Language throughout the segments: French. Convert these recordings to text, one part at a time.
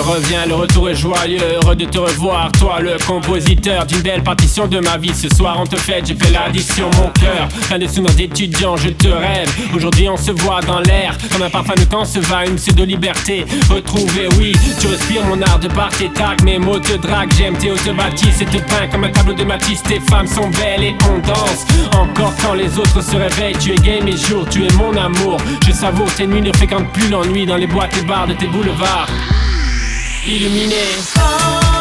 Reviens, le retour est joyeux, heureux de te revoir. Toi, le compositeur d'une belle partition de ma vie. Ce soir, on te fête, j'ai fait l'addition, mon cœur. Plein de souvenirs d'étudiants, je te rêve. Aujourd'hui, on se voit dans l'air, comme un parfum de quand se va, une de liberté. Retrouver, oui, tu respires mon art de part et tac. Mes mots te draguent, j'aime tes hautes bâtisses et te peins comme un tableau de Matisse. Tes femmes sont belles et on danse. Encore quand les autres se réveillent, tu es gay mes jours, tu es mon amour. Je savoure tes nuits, ne fréquente plus l'ennui dans les boîtes et bars de tes boulevards illuminé.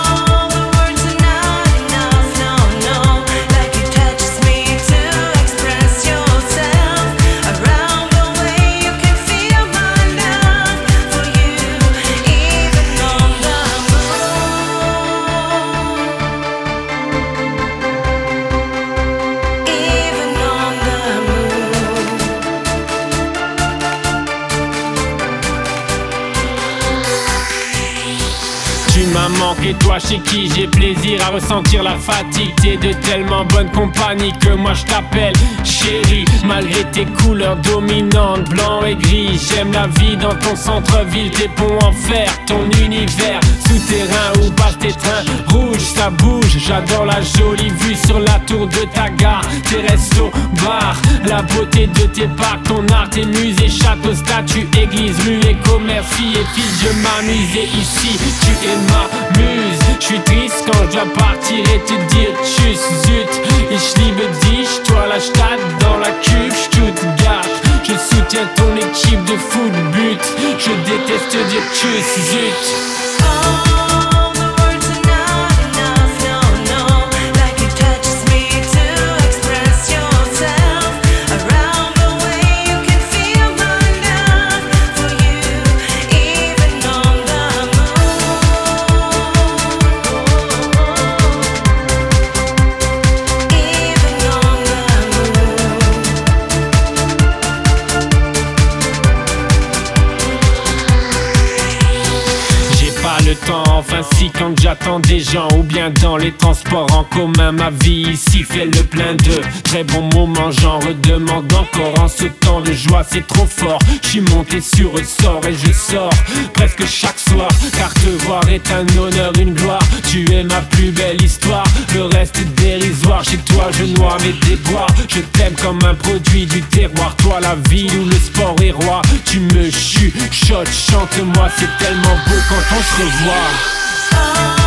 Et toi chez qui j'ai plaisir à ressentir la fatigue. T'es de tellement bonne compagnie que moi je t'appelle chérie. Malgré tes couleurs dominantes, blanc et gris J'aime la vie dans ton centre-ville, tes ponts en fer Ton univers souterrain où passent tes trains Rouge, ça bouge, j'adore la jolie vue sur la tour de ta gare. Tes restos, bars, la beauté de tes parcs Ton art, tes musées, châteaux, statues, églises, et commerce, filles et fils Je m'amusais ici, tu es ma je suis triste quand je dois partir et te dire tchuss, zut. Ich liebe dich, toi la Stadt dans la cube, Stuttgart. Je soutiens ton équipe de foot but. Je déteste dire tchuss, zut. song. Enfin si quand j'attends des gens ou bien dans les transports en commun ma vie ici fait le plein de très bons moments j'en redemande encore. En ce temps de joie c'est trop fort. Je suis monté sur sort et je sors presque chaque soir. Car te voir est un honneur une gloire. Tu es ma plus belle histoire. Le reste est dérisoire. Chez toi je noie mes déboires. Je t'aime comme un produit du terroir. Toi la ville où le sport est roi. Tu me chuchotes chante moi c'est tellement beau quand on se revoit Oh